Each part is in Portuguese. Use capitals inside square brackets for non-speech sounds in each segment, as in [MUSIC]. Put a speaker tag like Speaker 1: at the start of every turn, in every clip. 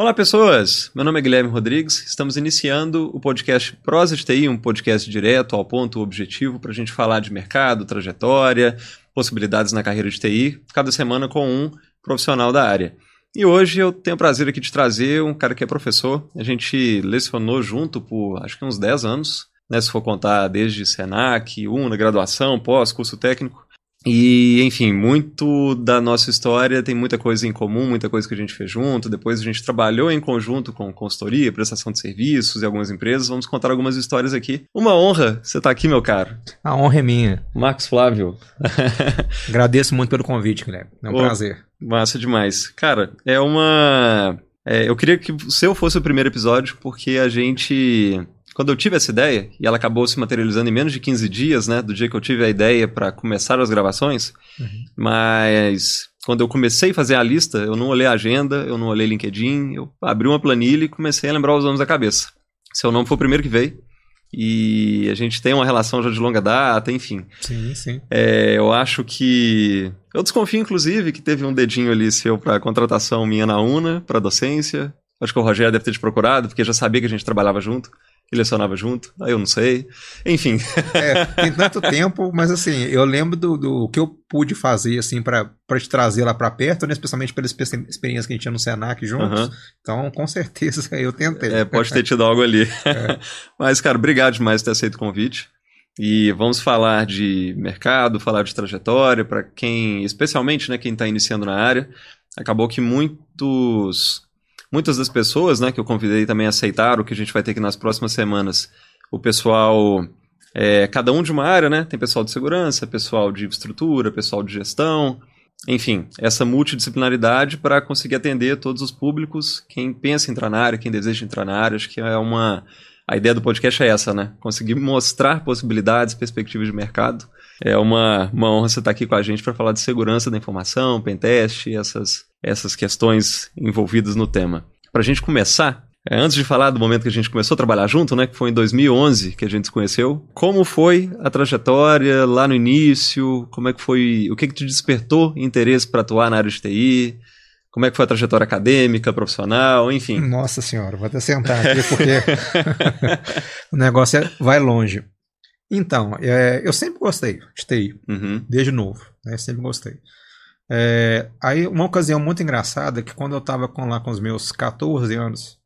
Speaker 1: Olá, pessoas! Meu nome é Guilherme Rodrigues. Estamos iniciando o podcast Prosa de TI, um podcast direto ao ponto objetivo para a gente falar de mercado, trajetória, possibilidades na carreira de TI, cada semana com um profissional da área. E hoje eu tenho o prazer aqui de trazer um cara que é professor. A gente lecionou junto por acho que uns 10 anos, né, se for contar desde Senac, UNA, graduação, pós, curso técnico. E, enfim, muito da nossa história tem muita coisa em comum, muita coisa que a gente fez junto. Depois a gente trabalhou em conjunto com consultoria, prestação de serviços e algumas empresas. Vamos contar algumas histórias aqui. Uma honra você estar tá aqui, meu caro.
Speaker 2: A honra é minha.
Speaker 1: Marcos Flávio. [LAUGHS]
Speaker 2: Agradeço muito pelo convite, Guilherme. É um prazer.
Speaker 1: Massa demais. Cara, é uma. É, eu queria que o seu fosse o primeiro episódio, porque a gente quando eu tive essa ideia, e ela acabou se materializando em menos de 15 dias, né, do dia que eu tive a ideia para começar as gravações, uhum. mas quando eu comecei a fazer a lista, eu não olhei a agenda, eu não olhei LinkedIn, eu abri uma planilha e comecei a lembrar os nomes da cabeça. Seu nome foi o primeiro que veio, e a gente tem uma relação já de longa data, enfim.
Speaker 2: Sim, sim.
Speaker 1: É, eu acho que. Eu desconfio, inclusive, que teve um dedinho ali seu para contratação minha na UNA, para docência. Acho que o Rogério deve ter te procurado, porque já sabia que a gente trabalhava junto que lecionava junto, aí eu não sei. Enfim.
Speaker 2: É, tem tanto [LAUGHS] tempo, mas assim, eu lembro do, do que eu pude fazer, assim, para te trazer lá para perto, né? Especialmente pela experiência que a gente tinha no Senac juntos. Uhum. Então, com certeza, [LAUGHS] eu tentei.
Speaker 1: É, pode ter tido algo ali. [LAUGHS] É. Mas, cara, obrigado demais por ter aceito o convite. E vamos falar de mercado, falar de trajetória, para quem, especialmente, né, quem está iniciando na área. Acabou que muitos muitas das pessoas né, que eu convidei também aceitaram, que a gente vai ter aqui nas próximas semanas. O pessoal, é, cada um de uma área, né? Tem pessoal de segurança, pessoal de estrutura, pessoal de gestão, enfim, essa multidisciplinaridade para conseguir atender todos os públicos, quem pensa em entrar na área, quem deseja entrar na área, acho que é uma. A ideia do podcast é essa, né? Conseguir mostrar possibilidades, perspectivas de mercado. É uma, uma honra você estar aqui com a gente para falar de segurança da informação, pentest, essas, essas questões envolvidas no tema. Para a gente começar, é, antes de falar do momento que a gente começou a trabalhar junto, né, que foi em 2011 que a gente se conheceu, como foi a trajetória lá no início? Como é que foi? O que, que te despertou interesse para atuar na área de TI? Como é que foi a trajetória acadêmica, profissional, enfim?
Speaker 2: Nossa senhora, vou até sentar aqui porque [LAUGHS] o negócio é, vai longe. Então, é, eu sempre gostei de TI, uhum. desde novo, né? Sempre gostei. É, aí, uma ocasião muito engraçada, que quando eu estava com, lá com os meus 14 anos,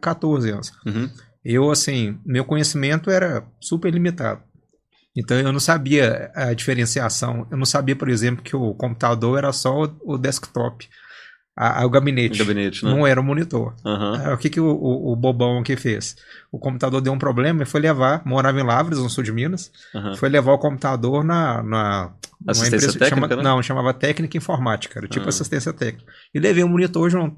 Speaker 2: 14 é, anos, uhum. eu, assim, meu conhecimento era super limitado. Então, eu não sabia a diferenciação. Eu não sabia, por exemplo, que o computador era só o, o desktop a, a, o gabinete.
Speaker 1: O gabinete né?
Speaker 2: Não era o monitor. Uhum. o que, que o, o, o, bobão aqui fez? O computador deu um problema e foi levar, morava em Lavras, no sul de Minas, uhum. foi levar o computador na. na
Speaker 1: assistência empresa, técnica?
Speaker 2: Chama,
Speaker 1: né?
Speaker 2: Não, chamava técnica informática, era tipo uhum. assistência técnica. E levei o monitor junto.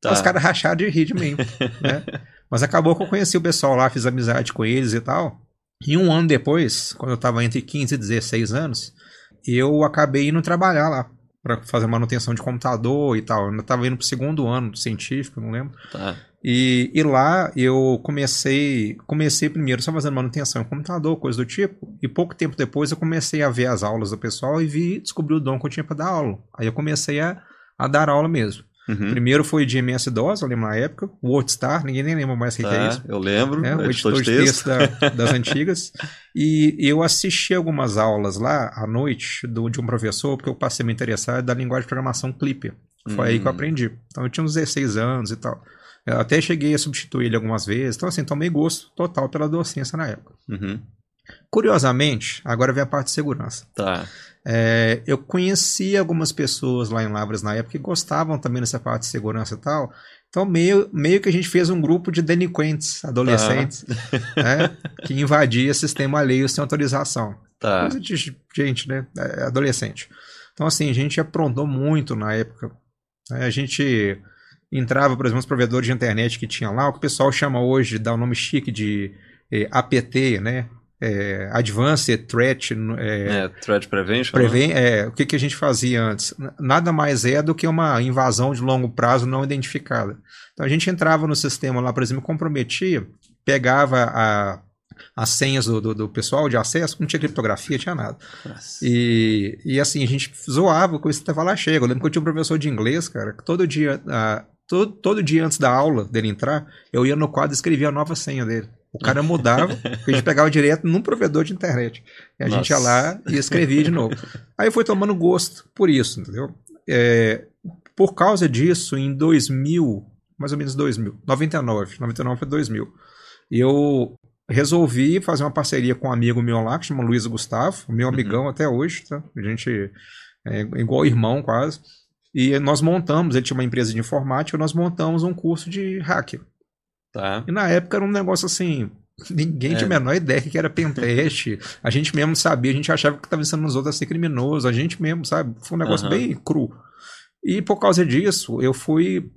Speaker 2: Tá. Os caras racharam de rir de mim. [LAUGHS] né? Mas acabou que eu conheci o pessoal lá, fiz amizade com eles e tal. E um ano depois, quando eu estava entre 15 e 16 anos, eu acabei indo trabalhar lá para fazer manutenção de computador e tal. Eu ainda estava indo pro segundo ano científico, não lembro.
Speaker 1: Tá.
Speaker 2: E, e lá eu comecei, comecei primeiro só fazendo manutenção em computador, coisa do tipo. E pouco tempo depois eu comecei a ver as aulas do pessoal e vi, descobri o dom que eu tinha para dar aula. Aí eu comecei a, a dar aula mesmo. Uhum. Primeiro foi de MS-DOS, eu lembro na época. WordStar, ninguém nem lembra mais o que, é tá, isso.
Speaker 1: Eu lembro.
Speaker 2: É, o editor de texto, texto da, das [LAUGHS] antigas. E eu assisti algumas aulas lá à noite do, de um professor, porque eu passei a me interessar da linguagem de programação Clipper. Foi aí que eu hum. aprendi. Então eu tinha uns 16 anos e tal. Eu até cheguei a substituir ele algumas vezes. Então, assim, tomei gosto total pela docência na época.
Speaker 1: Uhum.
Speaker 2: Curiosamente, agora vem a parte de segurança.
Speaker 1: Tá.
Speaker 2: É, eu conheci algumas pessoas lá em Lavras na época que gostavam também dessa parte de segurança e tal. Então, meio, meio que a gente fez um grupo de delinquentes, adolescentes, tá. né, que invadia sistema alheio sem autorização.
Speaker 1: Tá.
Speaker 2: Coisa de gente, né? É, adolescente. Então, assim, a gente aprontou muito na época. Né, a gente entrava, por exemplo, nos provedores de internet que tinha lá, o que o pessoal chama hoje, dá o um nome chique de eh, APT, né? É, Advanced Threat.
Speaker 1: É, é, threat Prevention.
Speaker 2: Preven né? é, o que, que a gente fazia antes? Nada mais é do que uma invasão de longo prazo não identificada. Então a gente entrava no sistema lá, por exemplo, comprometia, pegava a, as senhas do, do, do, pessoal de acesso, não tinha criptografia, tinha nada. E, e assim, a gente zoava com isso até lá chega. Eu lembro que eu tinha um professor de inglês, cara, que todo dia. Uh, todo, todo dia antes da aula dele entrar, eu ia no quadro e escrevia a nova senha dele. O cara mudava, a gente pegava direto num provedor de internet. E a Nossa. gente ia lá e escrevia de novo. Aí foi tomando gosto por isso, entendeu? É, por causa disso, em 2000, mais ou menos 2000, 99, 99 foi 2000, eu resolvi fazer uma parceria com um amigo meu lá, que chama Luiz Gustavo, meu uhum. amigão uhum. até hoje, tá? A gente é igual irmão quase. E nós montamos, ele tinha uma empresa de informática, nós montamos um curso de hacker. Tá. E na época era um negócio assim, ninguém é. tinha a menor ideia que era pentest. a gente mesmo sabia, a gente achava que estava ensinando os outros a ser criminoso, a gente mesmo, sabe? Foi um negócio uhum. bem cru. E por causa disso, eu fui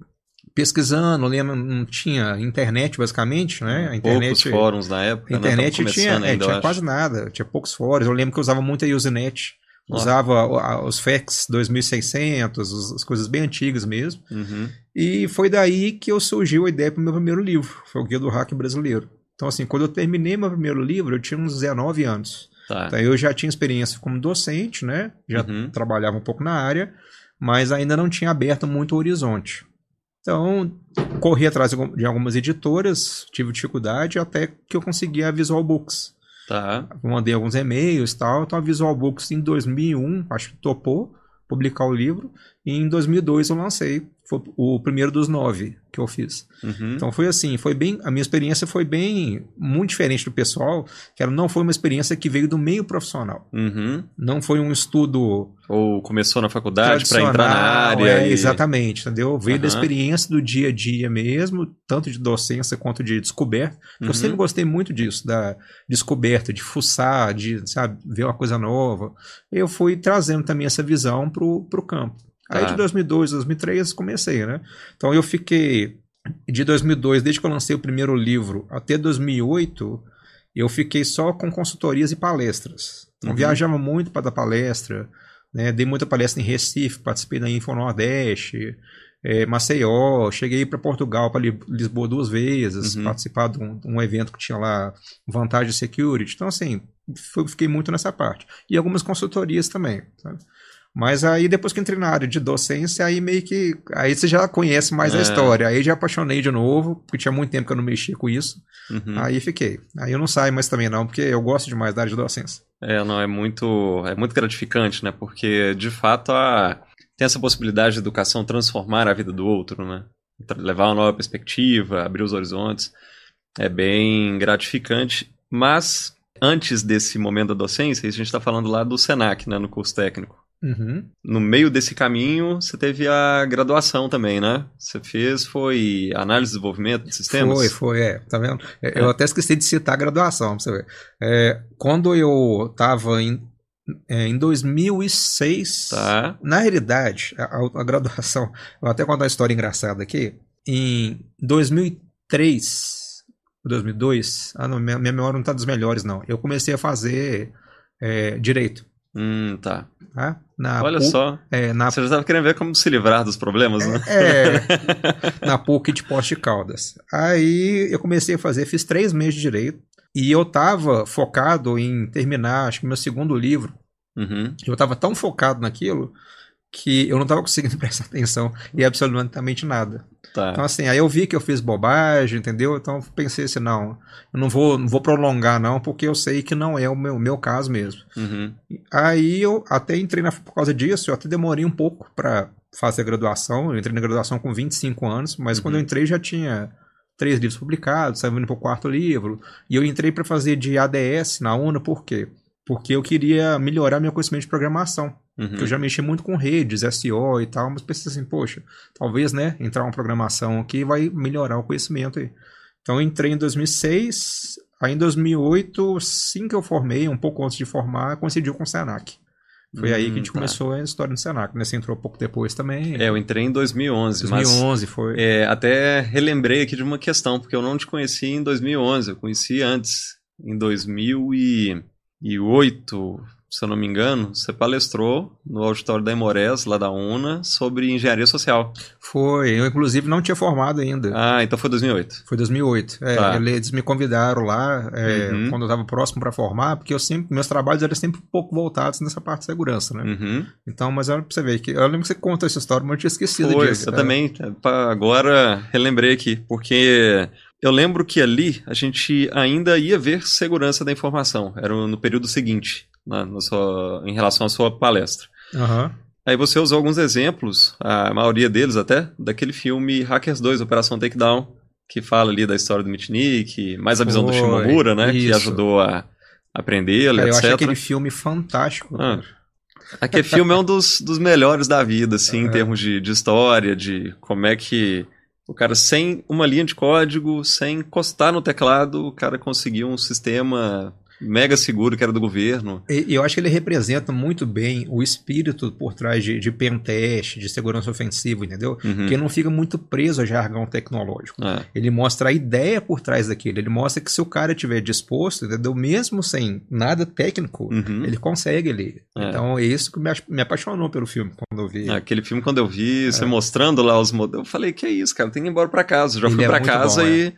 Speaker 2: pesquisando, lembro, não tinha internet basicamente, né? A internet,
Speaker 1: poucos fóruns na época,
Speaker 2: a né? internet né? tinha, é, tinha quase nada, tinha poucos fóruns. Eu lembro que eu usava muito a Usenet. Usava os FACS 2600, as coisas bem antigas mesmo. Uhum. E foi daí que eu surgiu a ideia para o meu primeiro livro, foi o Guia do Hack Brasileiro. Então, assim, quando eu terminei meu primeiro livro, eu tinha uns 19 anos. Tá. Então, eu já tinha experiência como docente, né? Já uhum. trabalhava um pouco na área, mas ainda não tinha aberto muito o horizonte. Então, corri atrás de algumas editoras, tive dificuldade até que eu consegui a Visual Books. Tá. Mandei alguns e-mails e tal. Então a Visual Books em 2001, acho que topou publicar o livro. E em 2002 eu lancei. Foi o primeiro dos nove que eu fiz. Uhum. Então foi assim, foi bem. A minha experiência foi bem muito diferente do pessoal, que ela não foi uma experiência que veio do meio profissional. Uhum. Não foi um estudo.
Speaker 1: Ou começou na faculdade para entrar na área.
Speaker 2: É, e... Exatamente, entendeu? Veio uhum. da experiência do dia a dia mesmo, tanto de docência quanto de descoberta. Eu sempre uhum. gostei muito disso, da descoberta, de fuçar, de sabe, ver uma coisa nova. Eu fui trazendo também essa visão para o campo. Aí de 2002, tá. 2003 comecei, né? Então eu fiquei de 2002, desde que eu lancei o primeiro livro, até 2008, eu fiquei só com consultorias e palestras. Então uhum. viajava muito para dar palestra, né? Dei muita palestra em Recife, participei da Info Nordeste, é, Maceió, cheguei para Portugal, para Lisboa duas vezes, uhum. participar de um, um, evento que tinha lá vantagem security. Então, assim, fiquei muito nessa parte. E algumas consultorias também. Sabe? Mas aí depois que entrei na área de docência, aí meio que. Aí você já conhece mais é. a história. Aí já apaixonei de novo, porque tinha muito tempo que eu não mexia com isso. Uhum. Aí fiquei. Aí eu não saio mais também, não, porque eu gosto demais da área de docência.
Speaker 1: É, não, é muito. É muito gratificante, né? Porque, de fato, a, tem essa possibilidade de educação transformar a vida do outro, né? Levar uma nova perspectiva, abrir os horizontes. É bem gratificante. Mas, antes desse momento da docência, a gente está falando lá do SENAC, né? No curso técnico. Uhum. No meio desse caminho, você teve a graduação também, né? Você fez, foi análise de desenvolvimento de sistemas?
Speaker 2: Foi, foi, é. Tá vendo? É. Eu até esqueci de citar a graduação, pra você ver. É, quando eu estava em, é, em 2006, tá. na realidade, a, a, graduação, [LAUGHS] vou até contar uma história engraçada aqui. Em 2003, 2002, ah, não, minha, minha memória não está dos melhores, não. Eu comecei a fazer é, direito.
Speaker 1: Hum, tá.
Speaker 2: tá?
Speaker 1: Na Olha PUC, só. É, na... Você já estava querendo ver como se livrar dos problemas, né?
Speaker 2: É, na PUC de Poste Caldas. Aí eu comecei a fazer, fiz três meses de direito. E eu estava focado em terminar, acho que meu segundo livro. Uhum. Eu estava tão focado naquilo que eu não estava conseguindo [LAUGHS] prestar atenção em absolutamente nada. Tá. Então, assim, aí eu vi que eu fiz bobagem, entendeu? Então pensei assim, não, eu não vou, não vou prolongar, não, porque eu sei que não é o meu, meu caso mesmo. Uhum. Aí eu até entrei na, por causa disso, eu até demorei um pouco para fazer a graduação. Eu entrei na graduação com 25 anos, mas uhum. quando eu entrei já tinha três livros publicados, estava indo para o quarto livro. E eu entrei para fazer de ADS na UNA, por quê? Porque eu queria melhorar meu conhecimento de programação. Uhum. eu já mexi muito com redes, SEO e tal, mas pensei assim, poxa, talvez, né, entrar uma programação aqui vai melhorar o conhecimento aí. Então eu entrei em 2006, aí em 2008, assim que eu formei, um pouco antes de formar, coincidiu com o Senac. Foi hum, aí que a gente tá. começou a história do Senac, né? Você entrou pouco depois também.
Speaker 1: É, eu entrei em 2011.
Speaker 2: 2011 mas, foi.
Speaker 1: É, até relembrei aqui de uma questão, porque eu não te conheci em 2011, eu conheci antes, em 2000 e 2008, se eu não me engano, você palestrou no auditório da Emores, lá da UNA, sobre engenharia social.
Speaker 2: Foi, eu inclusive não tinha formado ainda.
Speaker 1: Ah, então foi 2008.
Speaker 2: Foi 2008. É, tá. Eles me convidaram lá é, uhum. quando eu estava próximo para formar, porque eu sempre, meus trabalhos eram sempre um pouco voltados nessa parte de segurança, né? Uhum. Então, mas era pra você ver que eu lembro que você conta essa história, mas eu tinha esquecido
Speaker 1: foi,
Speaker 2: disso.
Speaker 1: Eu é. também, agora relembrei aqui, porque eu lembro que ali a gente ainda ia ver segurança da informação. Era no período seguinte na, na sua, em relação à sua palestra. Uhum. Aí você usou alguns exemplos, a maioria deles até, daquele filme Hackers 2, Operação Takedown, que fala ali da história do Mitnick, mais a visão do Shimomura, né? Isso. Que ajudou a aprender, etc. Eu
Speaker 2: achei aquele filme fantástico. Ah.
Speaker 1: Aquele filme é um dos, dos melhores da vida, assim, em termos de, de história, de como é que o cara, sem uma linha de código, sem encostar no teclado, o cara conseguiu um sistema mega seguro que era do governo.
Speaker 2: E eu acho que ele representa muito bem o espírito por trás de, de pentest, de segurança ofensiva, entendeu? Uhum. Que não fica muito preso a jargão tecnológico. É. Ele mostra a ideia por trás daquilo. Ele mostra que se o cara estiver disposto, entendeu? Mesmo sem nada técnico, uhum. ele consegue ali. É. Então é isso que me, me, apaixonou pelo filme quando eu vi.
Speaker 1: É, aquele filme, quando eu vi, você é. mostrando lá os modelos, eu falei, que é isso, cara? Tem que ir embora pra casa. Eu já ele fui é pra casa bom, e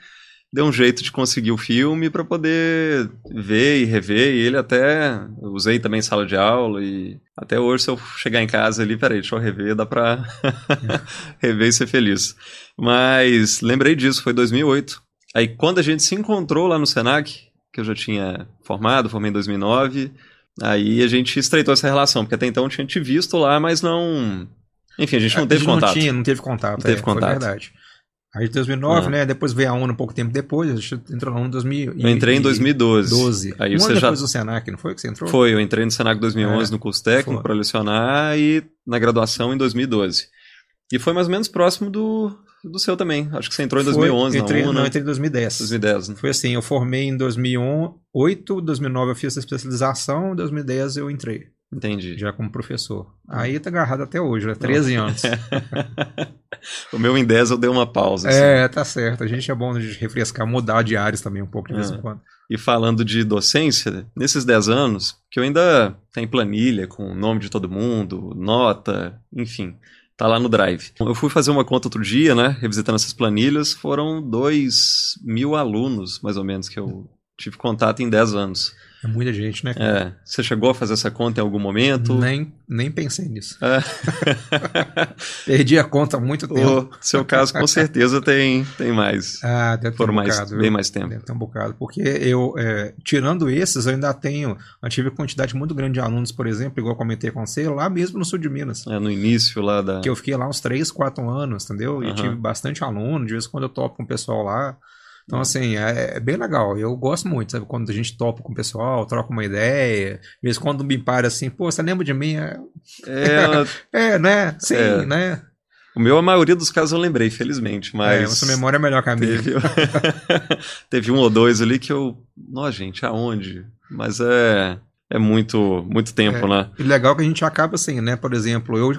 Speaker 1: deu um jeito de conseguir o filme para poder ver e rever. E ele até usei também em sala de aula e até hoje se eu chegar em casa ali, peraí, deixa eu rever, dá pra [LAUGHS] rever e ser feliz. Mas lembrei disso, foi 2008. Aí quando a gente se encontrou lá no Senac, que eu já tinha formado, formei em 2009, aí a gente estreitou essa relação, porque até então eu tinha te visto lá, mas não... Enfim, a gente não a teve gente contato.
Speaker 2: Não tinha, não teve contato. Não teve é, contato. Foi verdade. Aí 2009, ah. né? Depois veio a ONU um pouco tempo depois, a gente entrou na ONU em 2000.
Speaker 1: Eu entrei em 2012.
Speaker 2: 12. Aí um você ano já... depois do Senac, não foi que você entrou?
Speaker 1: Foi, eu entrei no Senac 2011 é, no curso técnico para lecionar e na graduação em 2012. E foi mais ou menos próximo do, do seu também. Acho que você entrou em 2011 foi, entrei, na ONU.
Speaker 2: Não, entrei em 2010.
Speaker 1: 2010,
Speaker 2: né? Foi assim, eu formei em 2008, 2009 eu fiz a especialização, em 2010 eu entrei.
Speaker 1: Entendi.
Speaker 2: Já como professor. Aí tá agarrado até hoje, é 13 anos. [LAUGHS]
Speaker 1: o meu em 10 eu dei uma pausa.
Speaker 2: É, assim. tá certo. A gente é bom de refrescar, mudar de áreas também um pouco de vez em é. quando.
Speaker 1: E falando de docência, nesses 10 anos, que eu ainda tenho planilha com o nome de todo mundo, nota, enfim, tá lá no Drive. Eu fui fazer uma conta outro dia, né, revisitando essas planilhas, foram 2 mil alunos, mais ou menos, que eu tive contato em 10 anos.
Speaker 2: É muita gente, né?
Speaker 1: É. Você chegou a fazer essa conta em algum momento?
Speaker 2: Nem, nem pensei nisso. É. [LAUGHS] Perdi a conta há muito tempo.
Speaker 1: O seu caso, com certeza, tem, tem mais. [LAUGHS]
Speaker 2: Ah, deve ter
Speaker 1: um
Speaker 2: mais,
Speaker 1: bocado. Bem mais tempo.
Speaker 2: Deve ter um bocado. Porque eu, é, tirando esses, eu ainda tenho. Eu tive quantidade muito grande de alunos, por exemplo, igual eu comentei com você, lá mesmo no sul de Minas.
Speaker 1: É, no início lá da.
Speaker 2: Que eu fiquei lá uns 3, 4 anos, entendeu? E uhum. tive bastante aluno, de vez em quando eu topo com o pessoal lá. Então, assim, é, é, bem legal. Eu gosto muito, sabe? Quando a gente topa com o pessoal, troca uma ideia. Às vezes, quando me para assim, pô, você lembra de mim? É, é, [LAUGHS] é né? Sim, é. né?
Speaker 1: O meu, a maioria dos casos eu lembrei, felizmente, mas... É,
Speaker 2: sua memória é melhor que a minha.
Speaker 1: Teve, [LAUGHS] Teve um ou dois ali que eu... Nossa, gente, aonde? Mas é... É muito, muito tempo,
Speaker 2: é,
Speaker 1: né?
Speaker 2: E legal que a gente acaba assim, né? Por exemplo, eu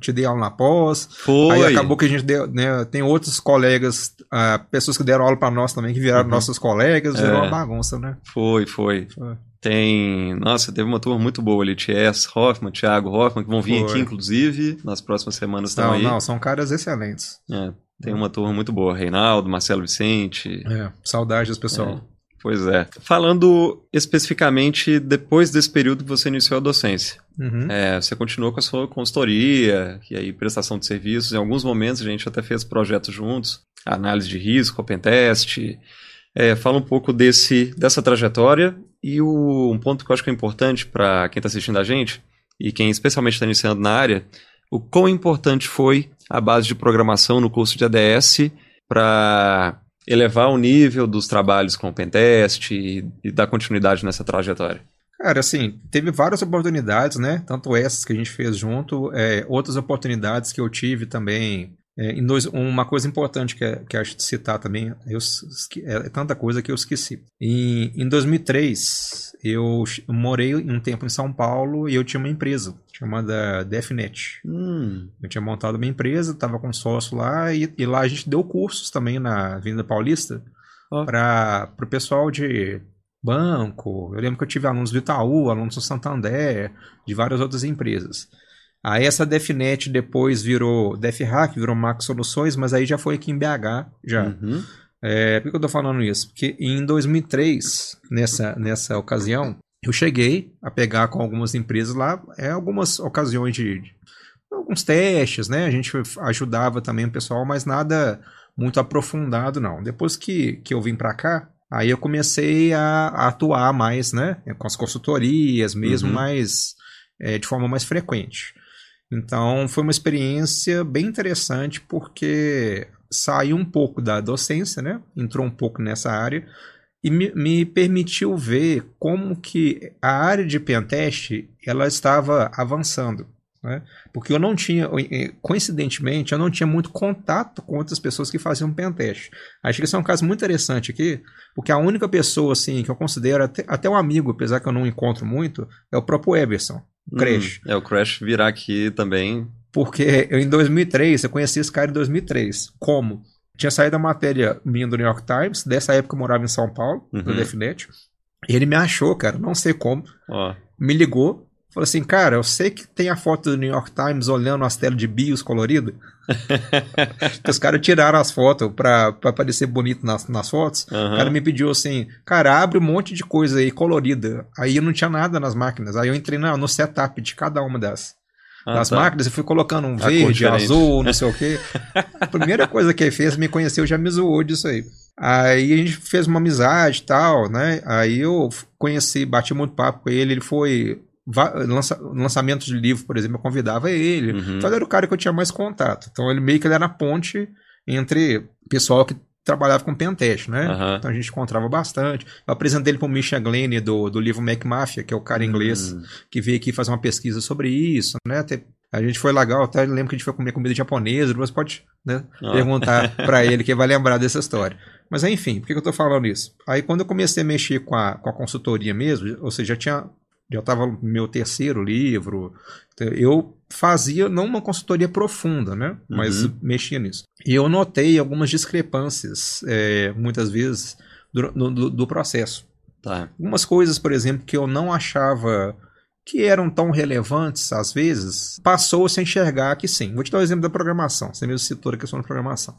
Speaker 2: te dei aula na pós.
Speaker 1: Foi.
Speaker 2: Aí acabou que a gente deu, né? Tem outros colegas, uh, pessoas que deram aula para nós também, que viraram uhum. nossos colegas, virou é. uma bagunça, né?
Speaker 1: Foi, foi, foi. Tem. Nossa, teve uma turma muito boa ali. T.S. Hoffman, Thiago Hoffman, que vão vir foi. aqui, inclusive, nas próximas semanas estão
Speaker 2: não,
Speaker 1: aí.
Speaker 2: Não, são caras excelentes.
Speaker 1: É, tem uma turma muito boa. Reinaldo, Marcelo Vicente.
Speaker 2: É, saudades, pessoal.
Speaker 1: Pois é. Falando especificamente depois desse período que você iniciou a docência. Uhum. É, você continuou com a sua consultoria e aí prestação de serviços. Em alguns momentos a gente até fez projetos juntos, análise de risco, open test. É, fala um pouco desse, dessa trajetória e o, um ponto que eu acho que é importante para quem está assistindo a gente e quem especialmente está iniciando na área, o quão importante foi a base de programação no curso de ADS para elevar o nível dos trabalhos com o pentest e, e dar continuidade nessa trajetória?
Speaker 2: Cara, assim, teve várias oportunidades, né? Tanto essas que a gente fez junto, é, outras oportunidades que eu tive também. É, dois, uma coisa importante que, que acho de citar também, eu, é tanta coisa que eu esqueci. Em, em 2003, eu morei um tempo em São Paulo e eu tinha uma empresa chamada DefNet. Hum. Eu tinha montado uma empresa, estava com sócio lá e, e, lá a gente deu cursos também na Vinda Paulista oh. para o pessoal de banco. Eu lembro que eu tive alunos do Itaú, alunos do Santander, de várias outras empresas. Aí essa DefNet depois virou DefHack, virou Max Soluções, mas aí já foi aqui em BH, já. Uhum. É, por que eu tô falando isso? Porque em 2003, nessa, nessa ocasião, eu cheguei a pegar com algumas empresas lá, é, algumas ocasiões de, de alguns testes, né? A gente ajudava também o pessoal, mas nada muito aprofundado, não. Depois que, que eu vim para cá, aí eu comecei a, a, atuar mais, né? Com as consultorias, mesmo uhum. mais é, de forma mais frequente. Então foi uma experiência bem interessante porque saiu um pouco da docência, né? Entrou um pouco nessa área e me, me permitiu ver como que a área de pentest ela estava avançando. Né? Porque eu não tinha, coincidentemente, eu não tinha muito contato com outras pessoas que faziam pentest. Acho que esse é um caso muito interessante aqui, porque a única pessoa assim que eu considero até, até um amigo, apesar que eu não encontro muito, é o próprio Everson, o Crash.
Speaker 1: Hum, é, o Crash virá aqui também.
Speaker 2: Porque eu em 2003, eu conheci esse cara em 2003. Como? Tinha saído a matéria minha do New York Times, dessa época eu morava em São Paulo, uhum. no DefNet. E ele me achou, cara, não sei como. Oh. Me ligou, Falou assim, cara, eu sei que tem a foto do New York Times olhando as telas de bios coloridas. [LAUGHS] os caras tiraram as fotos pra, pra parecer bonito nas, nas fotos. Uhum. O cara me pediu assim, cara, abre um monte de coisa aí colorida. Aí eu não tinha nada nas máquinas. Aí eu entrei no, no setup de cada uma das, ah, das tá. máquinas e fui colocando um verde, azul, não sei o quê. [LAUGHS] A primeira coisa que ele fez, me conheceu, já me zoou disso aí. Aí a gente fez uma amizade e tal, né? Aí eu conheci, bati muito papo com ele, ele foi lança, lançamento de livro, por exemplo, eu convidava ele. Uhum. Então ele era o cara que eu tinha mais contato. Então ele meio que ele era a ponte entre pessoal que trabalhava com pentest, né? Uhum. Então a gente encontrava bastante. Eu apresentei ele para o Misha Glenn do, do livro Mac Mafia, que é o cara inglês uhum. que veio aqui fazer uma pesquisa sobre isso, né? Até, a gente foi legal, até lembro que a gente foi comer comida japonesa, você pode né, oh. perguntar [LAUGHS] para ele que vai lembrar dessa história. Mas enfim, por que eu estou falando isso? Aí quando eu comecei a mexer com a, com a consultoria mesmo, ou seja, já tinha já estava no meu terceiro livro. Então, eu fazia não uma consultoria profunda, né? Mas uhum. mexia nisso. E eu notei algumas discrepâncias, é, muitas vezes, do, do, do processo. Tá. Algumas coisas, por exemplo, que eu não achava que eram tão relevantes às vezes, passou-se a enxergar que sim. Vou te dar o um exemplo da programação. Você mesmo citou a questão da programação.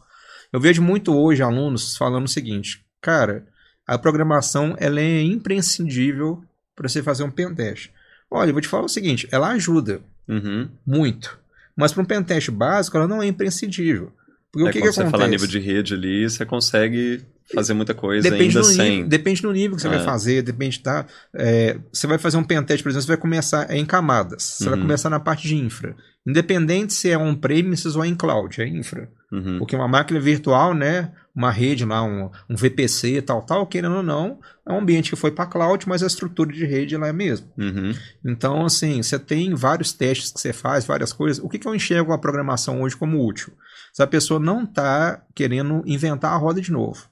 Speaker 2: Eu vejo muito hoje alunos falando o seguinte, cara, a programação ela é imprescindível para você fazer um pentest. Olha, eu vou te falar o seguinte, ela ajuda uhum. muito, mas para um pentest básico ela não é imprescindível.
Speaker 1: Porque é, o que, que acontece? você fala nível de rede ali, você consegue fazer muita coisa depende ainda sem...
Speaker 2: Nível, depende do nível que você é. vai fazer, depende da... É, você vai fazer um pentest, por exemplo, você vai começar em camadas. Você uhum. vai começar na parte de infra. Independente se é on-premises ou em cloud, é infra. Uhum. Porque uma máquina virtual, né, uma rede lá, um, um VPC tal, tal, querendo ou não, é um ambiente que foi para cloud, mas a estrutura de rede lá é mesmo. Uhum. Então, assim, você tem vários testes que você faz, várias coisas. O que, que eu enxergo a programação hoje como útil? Se a pessoa não está querendo inventar a roda de novo.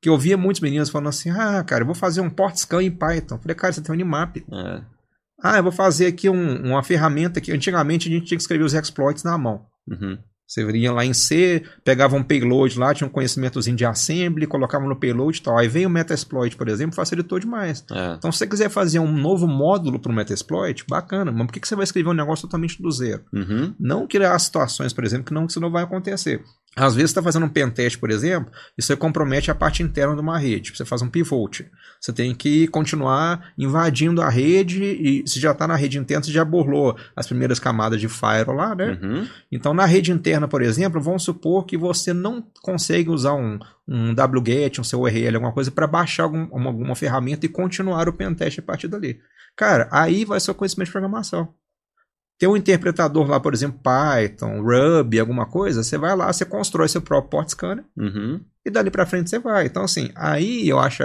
Speaker 2: Que eu via muitos meninos falando assim, ah, cara, eu vou fazer um port scan em Python. Eu falei, cara, você tem um Nmap. É. Ah, eu vou fazer aqui um, uma ferramenta que antigamente a gente tinha que escrever os exploits na mão. Uhum. Você ia lá em C, pegava um payload lá, tinha um conhecimentozinho de assembly, colocava no payload e tal. Aí veio o Metasploit, por exemplo, facilitou demais. É. Então, se você quiser fazer um novo módulo para o Metasploit, bacana, mas por que, que você vai escrever um negócio totalmente do zero? Uhum. Não criar situações, por exemplo, que não, que isso não vai acontecer. Às vezes você está fazendo um pentest, por exemplo, e você compromete a parte interna de uma rede. Você faz um pivot. Você tem que continuar invadindo a rede e se já está na rede interna, você já burlou as primeiras camadas de firewall lá, né? Uhum. Então, na rede interna, por exemplo, vamos supor que você não consegue usar um, um wget, um seu URL, alguma coisa, para baixar algum, uma, alguma ferramenta e continuar o pentest a partir dali. Cara, aí vai ser o conhecimento de programação. Tem um interpretador lá, por exemplo, Python, Ruby, alguma coisa, você vai lá, você constrói seu próprio port scanner uhum. e dali para frente você vai. Então, assim, aí eu acho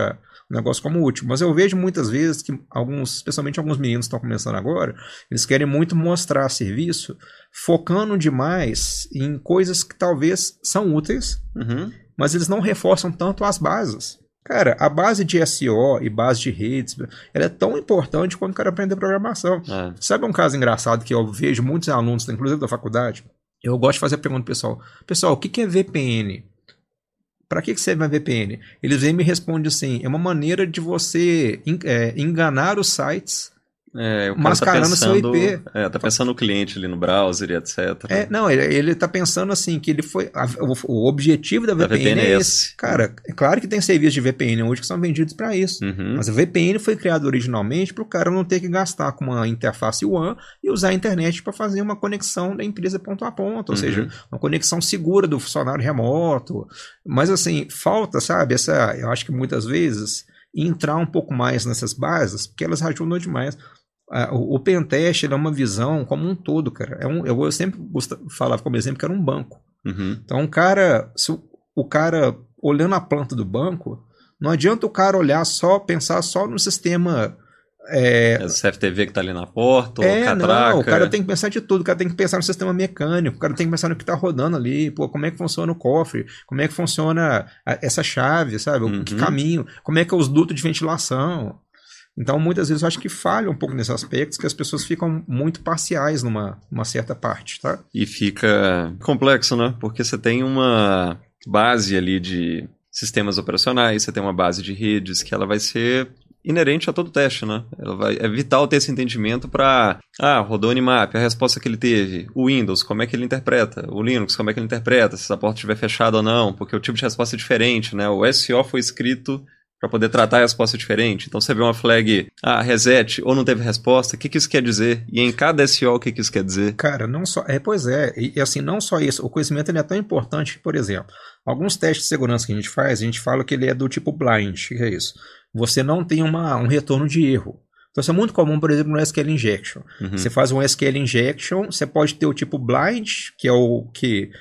Speaker 2: um negócio como útil. Mas eu vejo muitas vezes que alguns, especialmente alguns meninos que estão começando agora, eles querem muito mostrar serviço, focando demais em coisas que talvez são úteis, uhum. mas eles não reforçam tanto as bases. Cara, a base de SEO e base de redes, ela é tão importante quando o cara aprender programação. É. Sabe um caso engraçado que eu vejo muitos alunos, inclusive da faculdade? Eu gosto de fazer a pergunta pessoal. Pessoal, o que é VPN? para que, que serve uma VPN? Eles vêm e me respondem assim: é uma maneira de você é, enganar os sites
Speaker 1: é, o mascarando tá pensando, seu IP. É, tá pensando no cliente ali no browser e etc.
Speaker 2: É, não, ele, ele tá pensando assim, que ele foi. A, o, o, objetivo da VPN, da VPN é, é esse. Cara, é claro que tem serviços de VPN hoje que são vendidos para isso. Uhum. Mas a VPN foi criada originalmente para o cara não ter que gastar com uma interface WAN e usar a internet para fazer uma conexão da empresa ponto a ponto. Ou uhum. seja, uma conexão segura do funcionário remoto. Mas assim, falta, sabe, essa. Eu acho que muitas vezes entrar um pouco mais nessas bases, porque elas ajudam demais o, o pentest é uma visão como um todo, cara. É um, eu sempre falava como exemplo que era um banco. Uhum. Então, um cara, se o, o, cara olhando a planta do banco, não adianta o cara olhar só, pensar só no sistema.
Speaker 1: É, o CFTV que está ali na porta,
Speaker 2: é, catraca. Não, o cara tem que pensar de tudo, o cara tem que pensar no sistema mecânico, o cara tem que pensar no que está rodando ali, pô, como é que funciona o cofre, como é que funciona essa chave, sabe? Uhum. Que caminho, como é que é os dutos de ventilação. Então, muitas vezes eu acho que falha um pouco nesses aspectos, que as pessoas ficam muito parciais numa, numa certa parte, tá?
Speaker 1: E fica complexo, né? Porque você tem uma base ali de sistemas operacionais, você tem uma base de redes que ela vai ser inerente a todo teste, né? Ela vai, é vital ter esse entendimento para, ah, rodou o Animap, a resposta que ele teve, o Windows, como é que ele interpreta, o Linux, como é que ele interpreta, se essa porta estiver fechada ou não, porque o tipo de resposta é diferente, né? O SO foi escrito para poder tratar a resposta diferente. Então você vê uma flag, ah, reset, ou não teve resposta, o que, que isso quer dizer? E em cada SO, o que, que isso quer dizer?
Speaker 2: Cara, não só. É, pois é, e, e assim, não só isso, o conhecimento ele é tão importante que, por exemplo, alguns testes de segurança que a gente faz, a gente fala que ele é do tipo blind, que é isso? Você não tem uma, um retorno de erro. Então isso é muito comum, por exemplo, no SQL Injection. Uhum. Você faz um SQL Injection, você pode ter o tipo blind, que é o que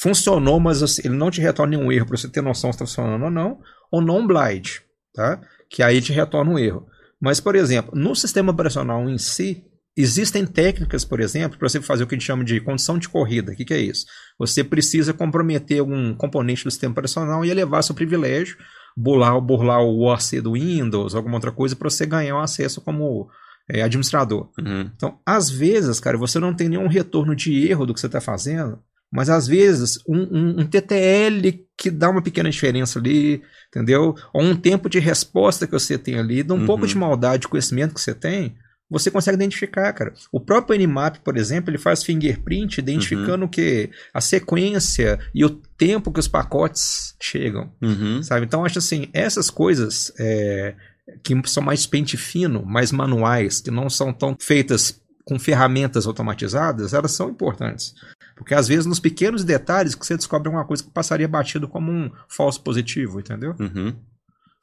Speaker 2: funcionou, mas assim, ele não te retorna nenhum erro para você ter noção se está funcionando ou não, ou non-blind tá? que aí te retorna um erro. Mas, por exemplo, no sistema operacional em si, existem técnicas, por exemplo, para você fazer o que a gente chama de condição de corrida. O que, que é isso? Você precisa comprometer algum componente do sistema operacional e elevar seu privilégio, burlar, burlar o ORC do Windows, alguma outra coisa, para você ganhar um acesso como é, administrador. Uhum. Então, às vezes, cara, você não tem nenhum retorno de erro do que você está fazendo, mas às vezes um, um, um, TTL que dá uma pequena diferença ali, entendeu? Ou um tempo de resposta que você tem ali, de um uhum. pouco de maldade, de conhecimento que você tem, você consegue identificar, cara. O próprio Nmap, por exemplo, ele faz fingerprint identificando uhum. que a sequência e o tempo que os pacotes chegam, uhum. sabe? Então, acho assim, essas coisas é, que são mais pente fino, mais manuais, que não são tão feitas com ferramentas automatizadas, elas são importantes. Porque às vezes nos pequenos detalhes que você descobre uma coisa que passaria batido como um falso positivo, entendeu?
Speaker 1: Uhum.